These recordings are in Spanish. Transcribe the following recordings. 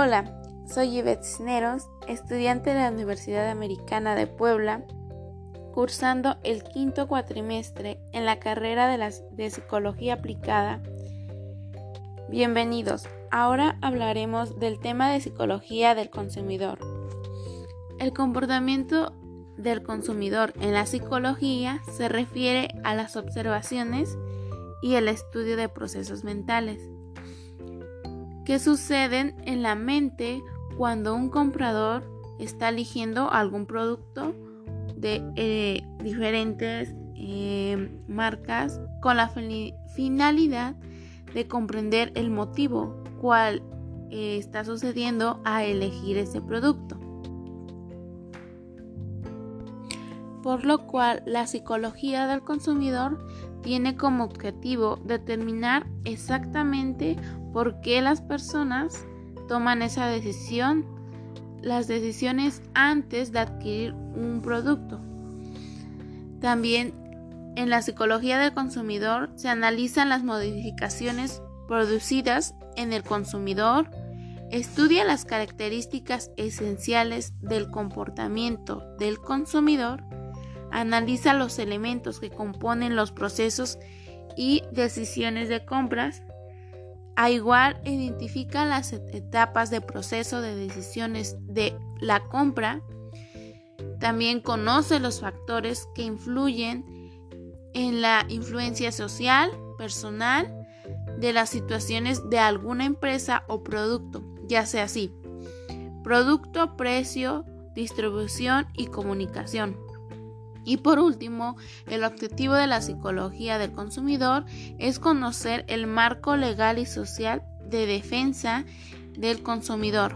Hola, soy Yvette Cisneros, estudiante de la Universidad Americana de Puebla, cursando el quinto cuatrimestre en la carrera de, de Psicología Aplicada. Bienvenidos, ahora hablaremos del tema de psicología del consumidor. El comportamiento del consumidor en la psicología se refiere a las observaciones y el estudio de procesos mentales que suceden en la mente cuando un comprador está eligiendo algún producto de eh, diferentes eh, marcas con la finalidad de comprender el motivo cual eh, está sucediendo a elegir ese producto. Por lo cual la psicología del consumidor tiene como objetivo determinar exactamente por qué las personas toman esa decisión, las decisiones antes de adquirir un producto. También en la psicología del consumidor se analizan las modificaciones producidas en el consumidor, estudia las características esenciales del comportamiento del consumidor, analiza los elementos que componen los procesos y decisiones de compras, a igual identifica las etapas de proceso de decisiones de la compra. También conoce los factores que influyen en la influencia social, personal, de las situaciones de alguna empresa o producto, ya sea así. Producto, precio, distribución y comunicación. Y por último, el objetivo de la psicología del consumidor es conocer el marco legal y social de defensa del consumidor.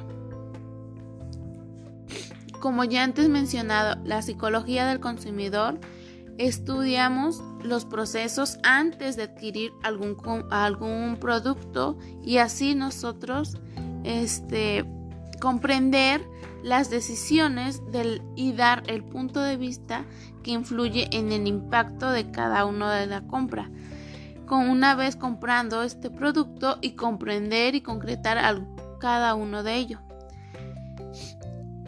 Como ya antes mencionado, la psicología del consumidor estudiamos los procesos antes de adquirir algún, algún producto y así nosotros este, comprender las decisiones del, y dar el punto de vista que influye en el impacto de cada uno de la compra. Con una vez comprando este producto y comprender y concretar cada uno de ellos.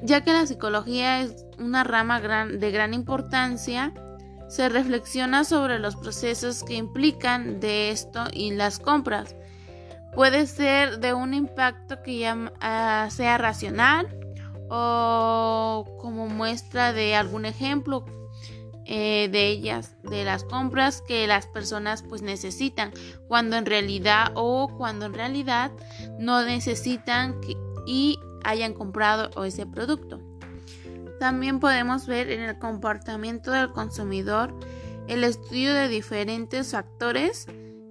Ya que la psicología es una rama de gran importancia, se reflexiona sobre los procesos que implican de esto y las compras Puede ser de un impacto que ya ah, sea racional o como muestra de algún ejemplo eh, de ellas, de las compras que las personas pues necesitan, cuando en realidad o cuando en realidad no necesitan y hayan comprado ese producto. También podemos ver en el comportamiento del consumidor el estudio de diferentes factores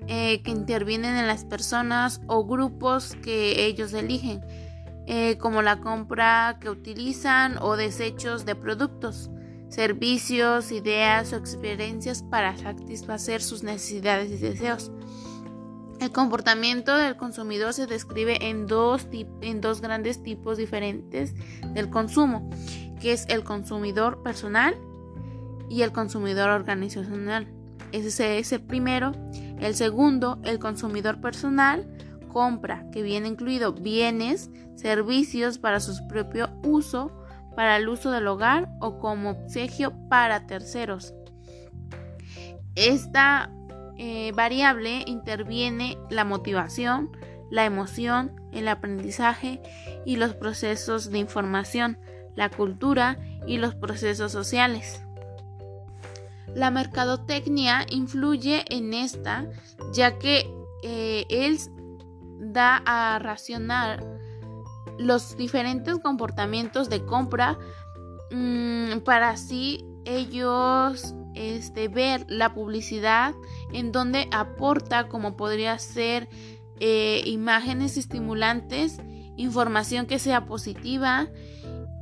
eh, que intervienen en las personas o grupos que ellos eligen, eh, como la compra que utilizan o desechos de productos, servicios, ideas o experiencias para satisfacer sus necesidades y deseos. El comportamiento del consumidor se describe en dos, en dos grandes tipos diferentes del consumo, que es el consumidor personal y el consumidor organizacional. Ese es el primero el segundo, el consumidor personal, compra, que viene incluido bienes, servicios para su propio uso, para el uso del hogar o como obsequio para terceros. Esta eh, variable interviene la motivación, la emoción, el aprendizaje y los procesos de información, la cultura y los procesos sociales. La mercadotecnia influye en esta, ya que eh, él da a racionar los diferentes comportamientos de compra mm, para así ellos este, ver la publicidad en donde aporta como podría ser eh, imágenes estimulantes, información que sea positiva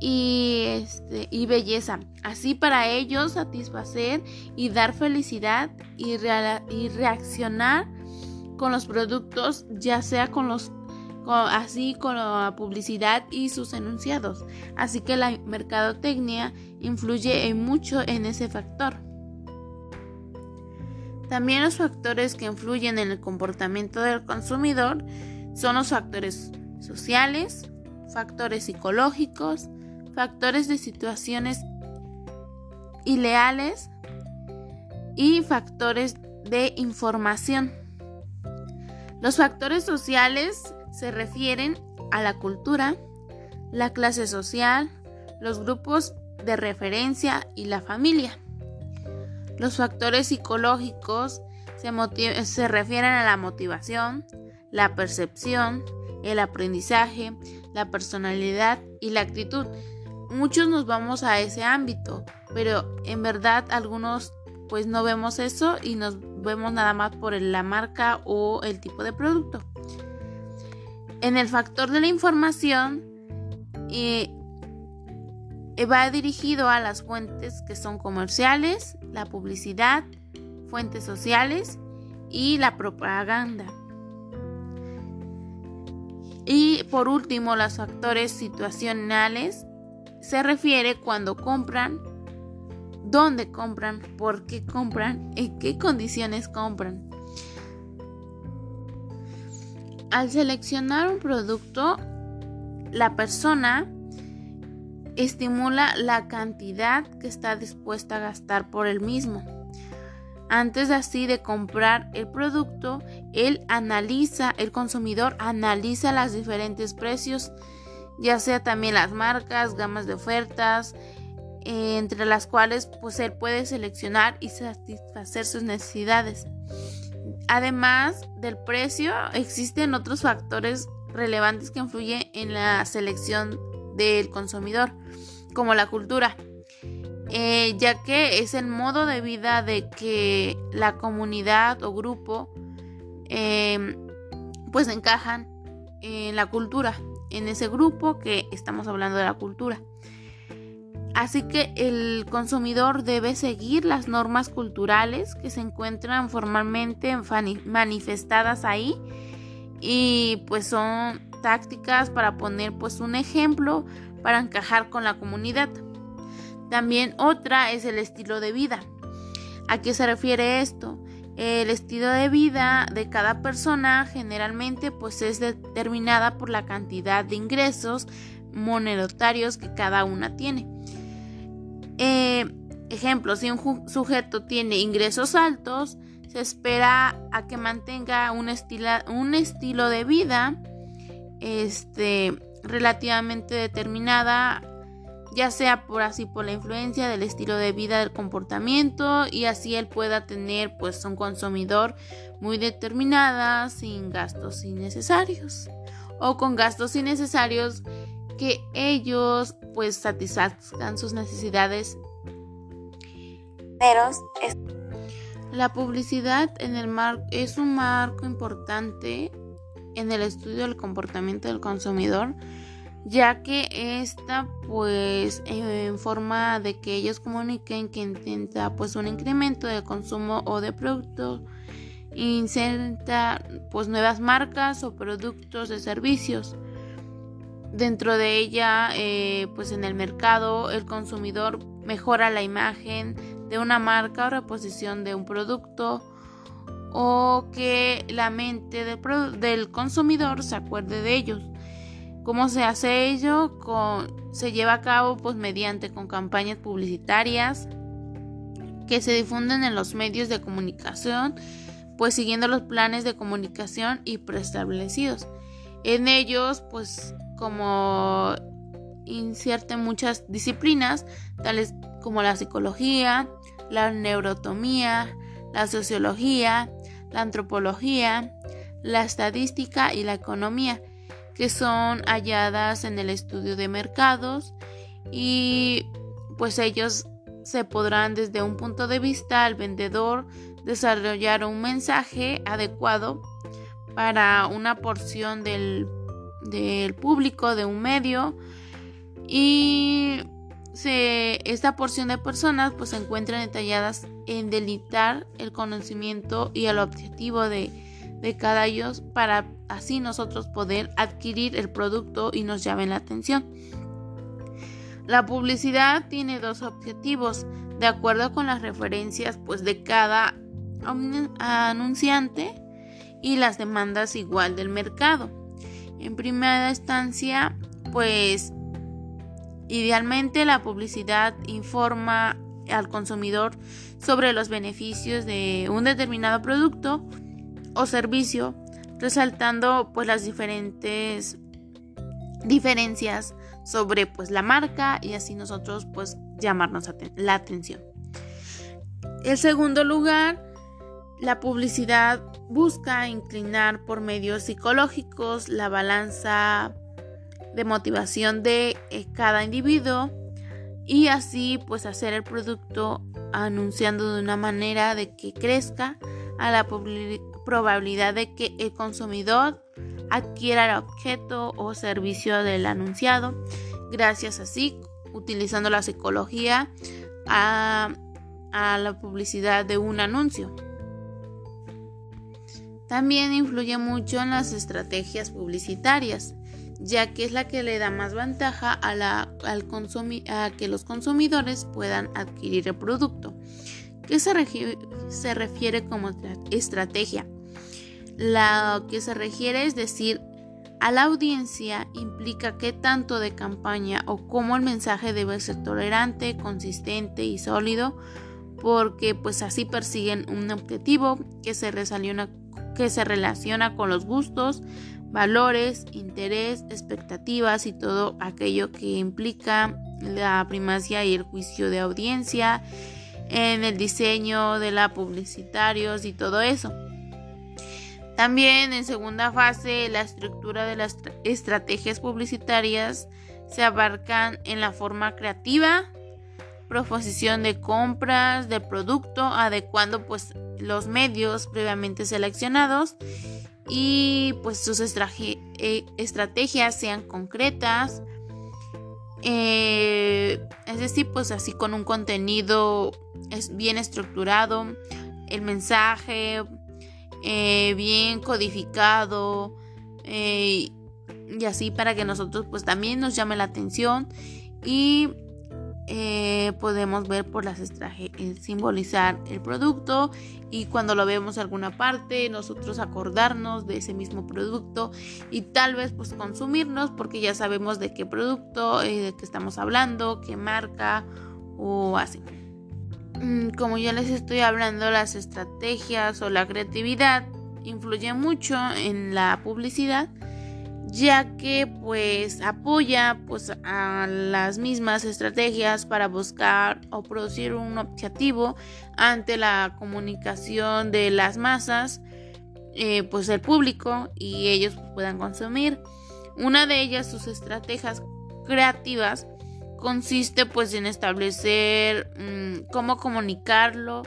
y, este, y belleza. Así para ellos satisfacer y dar felicidad y, y reaccionar con los productos, ya sea con los así con la publicidad y sus enunciados. Así que la mercadotecnia influye en mucho en ese factor. También los factores que influyen en el comportamiento del consumidor son los factores sociales, factores psicológicos, factores de situaciones ileales y factores de información. Los factores sociales se refieren a la cultura, la clase social, los grupos de referencia y la familia. Los factores psicológicos se, se, refieren a la motivación, la percepción, el aprendizaje, la personalidad y la actitud. Muchos nos vamos a ese ámbito, pero en verdad algunos pues no vemos eso y nos vemos nada más por la marca o el tipo de producto. En el factor de la información eh, va dirigido a las fuentes que son comerciales, la publicidad, fuentes sociales y la propaganda. Y por último, los factores situacionales se refiere cuando compran, dónde compran, por qué compran, en qué condiciones compran. Al seleccionar un producto, la persona estimula la cantidad que está dispuesta a gastar por el mismo. Antes así de comprar el producto, él analiza, el consumidor analiza los diferentes precios, ya sea también las marcas, gamas de ofertas, eh, entre las cuales pues él puede seleccionar y satisfacer sus necesidades. Además del precio, existen otros factores relevantes que influyen en la selección del consumidor, como la cultura. Eh, ya que es el modo de vida de que la comunidad o grupo em, pues encajan en la cultura, en ese grupo que estamos hablando de la cultura. Así que el consumidor debe seguir las normas culturales que se encuentran formalmente manifestadas ahí y pues son tácticas para poner pues un ejemplo para encajar con la comunidad. También otra es el estilo de vida. ¿A qué se refiere esto? El estilo de vida de cada persona generalmente pues es determinada por la cantidad de ingresos monetarios que cada una tiene. Eh, ejemplo, si un sujeto tiene ingresos altos, se espera a que mantenga un, un estilo de vida este, relativamente determinada ya sea por así por la influencia del estilo de vida del comportamiento y así él pueda tener pues un consumidor muy determinada sin gastos innecesarios o con gastos innecesarios que ellos pues satisfagan sus necesidades. La publicidad en el mar es un marco importante en el estudio del comportamiento del consumidor ya que esta pues en forma de que ellos comuniquen que intenta pues un incremento de consumo o de producto inserta pues nuevas marcas o productos de servicios. Dentro de ella eh, pues en el mercado el consumidor mejora la imagen de una marca o reposición de un producto o que la mente del consumidor se acuerde de ellos ¿Cómo se hace ello? se lleva a cabo pues mediante con campañas publicitarias que se difunden en los medios de comunicación, pues siguiendo los planes de comunicación y preestablecidos. En ellos, pues como incierten muchas disciplinas, tales como la psicología, la neurotomía, la sociología, la antropología, la estadística y la economía que son halladas en el estudio de mercados y pues ellos se podrán desde un punto de vista al vendedor desarrollar un mensaje adecuado para una porción del, público de un medio. Y esta porción de personas pues se encuentran detalladas en delitar el conocimiento y el objetivo de, de cada ellos para así nosotros poder adquirir el producto y nos llamen la atención. La publicidad tiene dos objetivos, de acuerdo con las referencias pues de cada anunciante y las demandas igual del mercado. En primera instancia, pues idealmente la publicidad informa al consumidor sobre los beneficios de un determinado producto o servicio, resaltando pues las diferentes diferencias sobre pues la marca y así nosotros pues llamarnos la atención. En segundo lugar, la publicidad busca inclinar por medios psicológicos la balanza de motivación de eh, cada individuo y así pues hacer el producto anunciando de una manera de que crezca a la probabilidad de que el consumidor adquiera el objeto o servicio del anunciado gracias así utilizando la psicología a, la publicidad de un anuncio. También influye mucho en las estrategias publicitarias, ya que es la que le da más ventaja a, la, al a que los consumidores puedan adquirir el producto. ¿Qué se, se refiere como estrategia? Lo que se refiere es decir, a la audiencia implica qué tanto de campaña o cómo el mensaje debe ser tolerante, consistente y sólido, porque pues así persiguen un objetivo que se relaciona que se relaciona con los gustos, valores, interés, expectativas y todo aquello que implica la primacía y el juicio de audiencia en el diseño de la publicitarios y todo eso. También en segunda fase la estructura de las estrategias publicitarias se abarcan en la forma creativa, proposición de compras de producto, adecuando pues los medios previamente seleccionados y pues sus eh, estrategias sean concretas. Eh, es decir, pues así con un contenido es bien estructurado, el mensaje eh, bien codificado y así para que nosotros pues también nos llame la atención. Y eh, podemos ver por las estrategias eh, simbolizar el producto y cuando lo vemos en alguna parte nosotros acordarnos de ese mismo producto y tal vez pues consumirnos porque ya sabemos de qué producto eh, de qué estamos hablando qué marca o así. Mm, como ya les estoy hablando las estrategias o la creatividad influyen mucho en la publicidad ya que pues apoya pues a las mismas estrategias para buscar o producir un objetivo ante la comunicación de las masas eh, pues el público y ellos puedan consumir. Una de ellas sus estrategias creativas consiste pues en establecer mm, cómo comunicarlo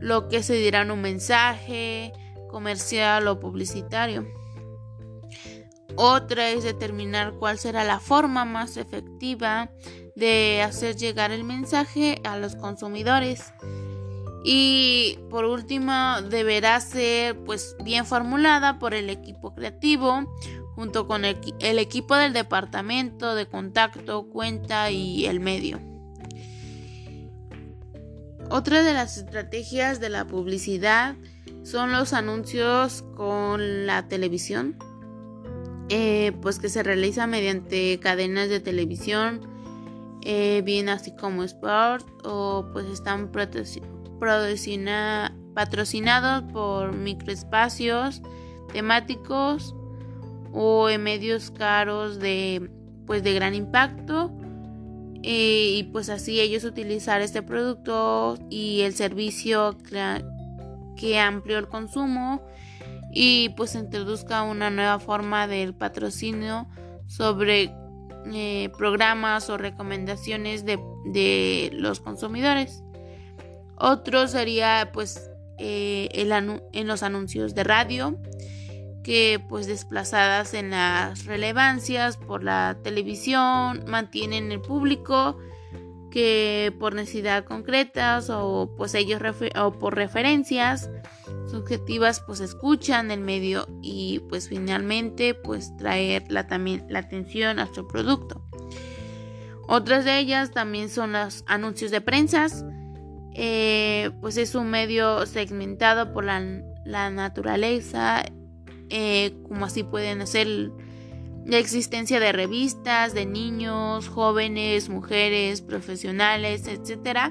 lo que se dirá en un mensaje comercial o publicitario otra es determinar cuál será la forma más efectiva de hacer llegar el mensaje a los consumidores. Y por último, deberá ser pues bien formulada por el equipo creativo junto con el, el equipo del departamento de contacto, cuenta y el medio. Otra de las estrategias de la publicidad son los anuncios con la televisión. Eh, pues que se realiza mediante cadenas de televisión, eh, bien así como Sport, o pues están patrocinados por microespacios temáticos o en medios caros de pues de gran impacto eh, y pues así ellos utilizar este producto y el servicio que amplió el consumo y pues introduzca una nueva forma del patrocinio sobre eh, programas o recomendaciones de, los consumidores. Otro sería pues eh, en los anuncios de radio que pues desplazadas en las relevancias por la televisión mantienen el público que por necesidad concretas o pues ellos o por referencias subjetivas pues escuchan el medio y pues finalmente pues traer la, también la atención a su producto. Otras de ellas también son los anuncios de prensas, eh, pues es un medio segmentado por la, naturaleza, eh, como así pueden ser la existencia de revistas de niños, jóvenes, mujeres, profesionales, etcétera,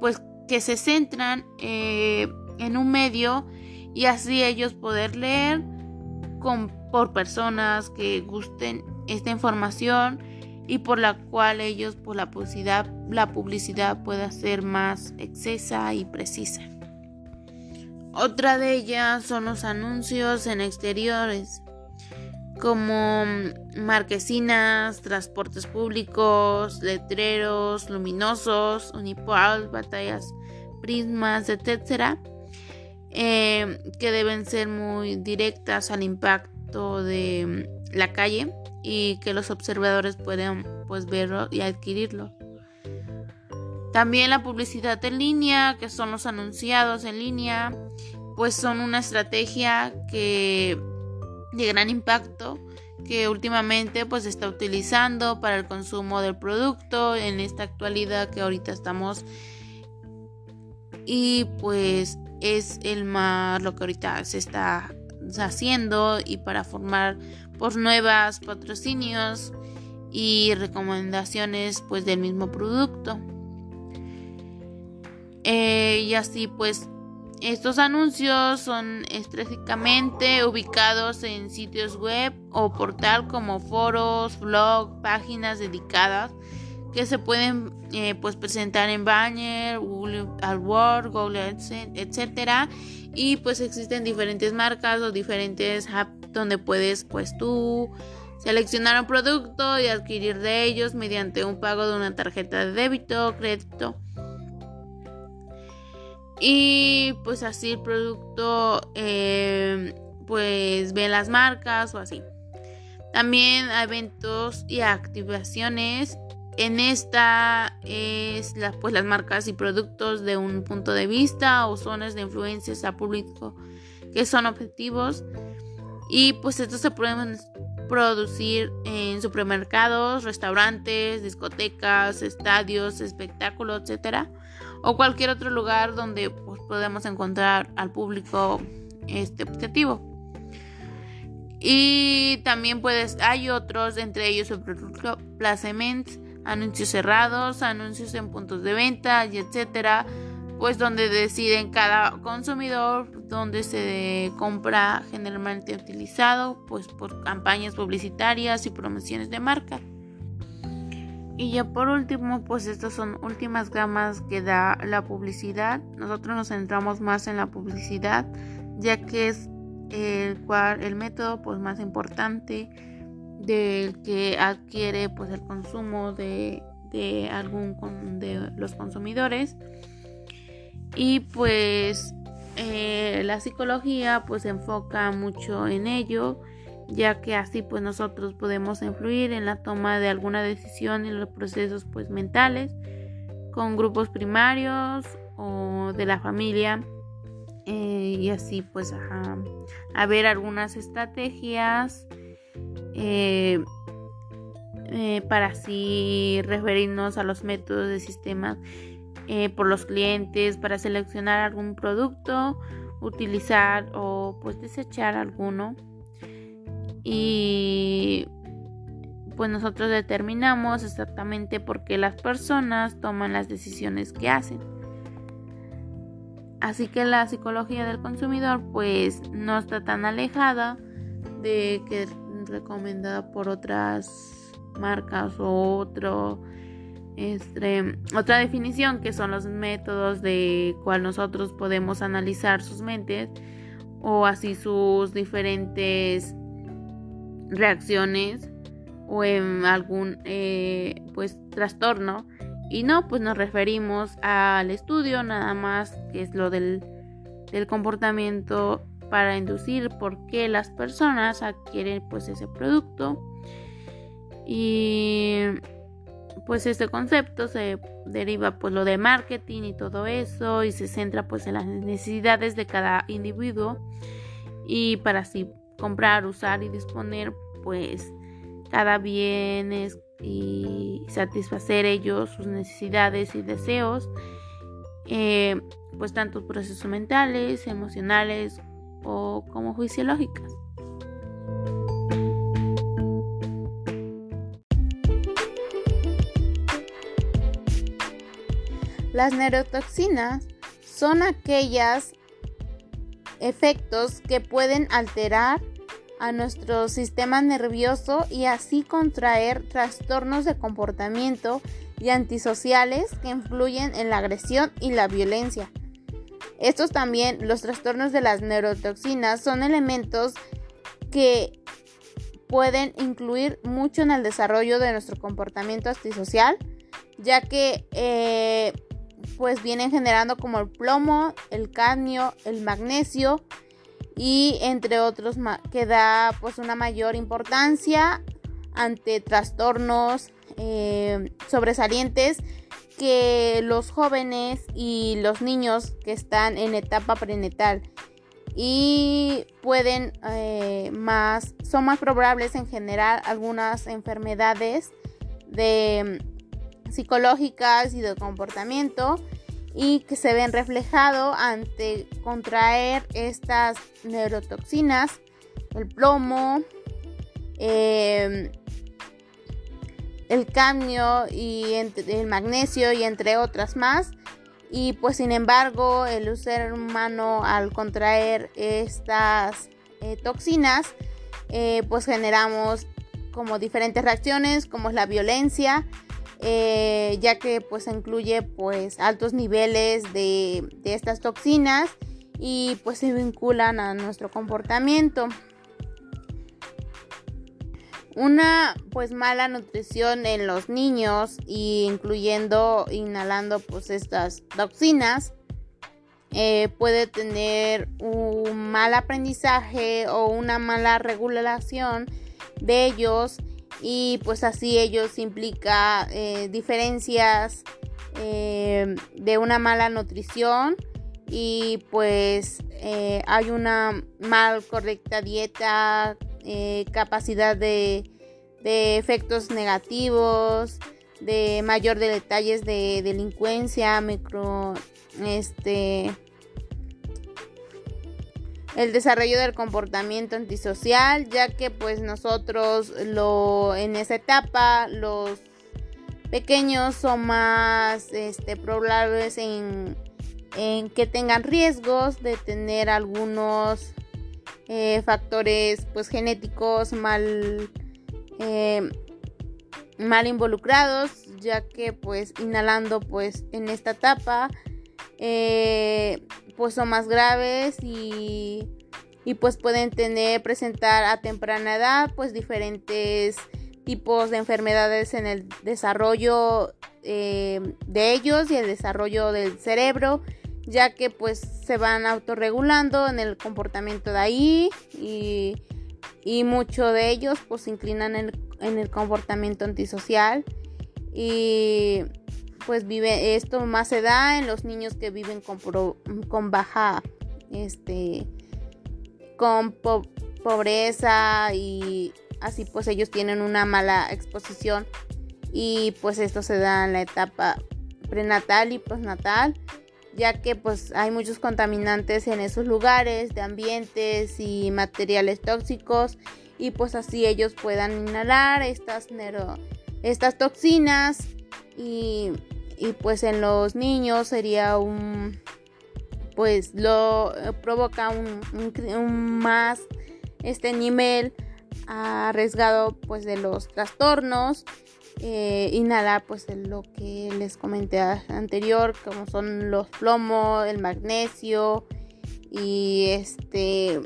pues que se centran eh, en un medio y así ellos poder leer con, por personas que gusten esta información y por la cual ellos por la publicidad la publicidad pueda ser más excesa y precisa. Otra de ellas son los anuncios en exteriores como marquesinas, transportes públicos, letreros luminosos, unipal, batallas, prismas, etc. Eh, que deben ser muy directas al impacto de la calle y que los observadores puedan pues verlo y adquirirlo. También la publicidad en línea, que son los anunciados en línea, pues son una estrategia que de gran impacto que últimamente pues se está utilizando para el consumo del producto en esta actualidad que ahorita estamos y pues es el más lo que ahorita se está haciendo y para formar por nuevas patrocinios y recomendaciones pues del mismo producto. Eh, y así pues estos anuncios son estratégicamente ubicados en sitios web o portal como foros, blog, páginas dedicadas que se pueden eh, pues presentar en Banner, Google AdWords, Google etcétera. Y pues existen diferentes marcas o diferentes apps donde puedes pues tú seleccionar un producto y adquirir de ellos mediante un pago de una tarjeta de débito, crédito y pues así el producto eh, pues ve las marcas o así. También hay eventos y activaciones. En esta es la, pues las marcas y productos de un punto de vista o zonas de influencias a público que son objetivos. Y pues estos se pueden producir en supermercados, restaurantes, discotecas, estadios, espectáculos, etcétera o cualquier otro lugar donde pues, podemos encontrar al público este objetivo. Y también puedes, hay otros, entre ellos el producto placement, anuncios cerrados, anuncios en puntos de venta y etcétera, pues donde deciden cada consumidor donde se compra generalmente utilizado, pues por campañas publicitarias y promociones de marca. Y ya por último, pues estas son últimas gamas que da la publicidad. Nosotros nos centramos más en la publicidad, ya que es el, cual, el método pues más importante del que adquiere pues el consumo de, de algún de los consumidores. Y pues eh, la psicología pues se enfoca mucho en ello ya que así pues nosotros podemos influir en la toma de alguna decisión en los procesos pues mentales con grupos primarios o de la familia eh, y así pues a ver algunas estrategias eh, eh, para así referirnos a los métodos de sistema por los clientes para seleccionar algún producto utilizar o pues desechar alguno y pues nosotros determinamos exactamente por qué las personas toman las decisiones que hacen. Así que la psicología del consumidor pues no está tan alejada de que recomendada por otras marcas o otro este, otra definición que son los métodos de cual nosotros podemos analizar sus mentes o así sus diferentes reacciones o en algún eh, pues trastorno. Y no pues nos referimos al estudio nada más que es lo del, del comportamiento para inducir por qué las personas adquieren pues ese producto. Y pues este concepto se deriva pues lo de marketing y todo eso y se centra pues en las necesidades de cada individuo. Y para así comprar, usar y disponer, pues cada bien es y satisfacer ellos sus necesidades y deseos, eh, pues tanto procesos mentales, emocionales o como juiciológicas. Las neurotoxinas son aquellos efectos que pueden alterar a nuestro sistema nervioso y así contraer trastornos de comportamiento y antisociales que influyen en la agresión y la violencia. Estos también, los trastornos de las neurotoxinas, son elementos que pueden incluir mucho en el desarrollo de nuestro comportamiento antisocial, ya que eh, pues vienen generando como el plomo, el cadmio, el magnesio, y entre otros que da pues una mayor importancia ante trastornos eh, sobresalientes que los jóvenes y los niños que están en etapa prenatal. Y pueden eh, más son más probables en generar algunas enfermedades de psicológicas y de comportamiento y que se ven reflejado ante contraer estas neurotoxinas, el plomo, em, el cadmio y el magnesio y entre otras más. Y pues sin embargo el ser humano al contraer estas eh, toxinas eh, pues generamos como diferentes reacciones como es la violencia, eh, ya que pues incluye pues altos niveles de, estas toxinas y pues se vinculan a nuestro comportamiento. Una pues mala nutrición en los niños y incluyendo inhalando pues estas toxinas eh, puede tener un mal aprendizaje o una mala regulación de ellos y pues así ellos implica eh, diferencias eh, de una mala nutrición y pues eh, hay una mal correcta dieta, capacidad de, de, efectos negativos, de mayor de detalles de delincuencia, micro, este, el desarrollo del comportamiento antisocial, ya que pues nosotros lo en esa etapa los pequeños son más este, probables en, que tengan riesgos de tener algunos eh, factores pues genéticos mal eh, mal involucrados ya que pues inhalando pues en esta etapa eh, pues son más graves y, pues pueden tener, presentar a temprana edad pues diferentes tipos de enfermedades en el desarrollo eh, de ellos y el desarrollo del cerebro ya que pues se van autorregulando en el comportamiento de ahí y, y muchos de ellos pues se inclinan en, en el comportamiento antisocial y pues vive esto más se da en los niños que viven con, con baja este con pobreza y así pues ellos tienen una mala exposición y pues esto se da en la etapa prenatal y postnatal ya que pues hay muchos contaminantes en esos lugares de ambientes y materiales tóxicos y pues así ellos puedan inhalar estas estas toxinas y y pues en los niños sería un pues lo provoca un, más este nivel arriesgado pues de los trastornos eh, inhalar pues lo que les comenté anterior como son los plomos el magnesio y este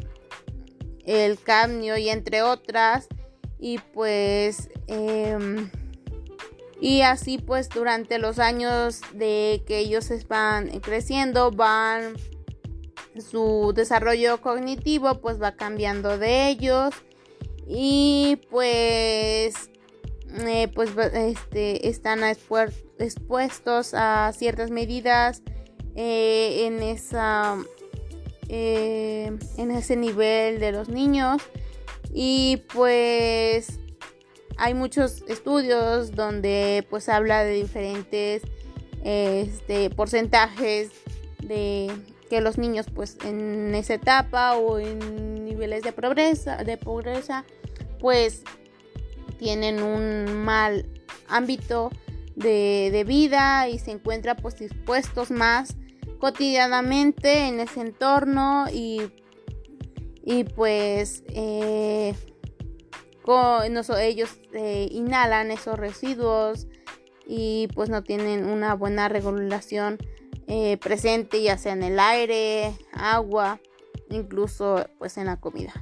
el cadmio y entre otras y pues em, y así pues durante los años de que ellos van creciendo van su desarrollo cognitivo pues va cambiando de ellos. Y pues eh, pues este, están expuestos a ciertas medidas eh, en esa eh, en ese nivel de los niños. Y pues hay muchos estudios donde pues habla de diferentes este, porcentajes de que los niños pues en esa etapa o en niveles de pobreza, de pobreza pues tienen un mal ámbito de, vida y se encuentra pues expuestos más cotidianamente en ese entorno y, y pues eh, ellos eh, inhalan esos residuos y pues no tienen una buena regulación eh, presente ya sea en el aire, agua, incluso pues en la comida.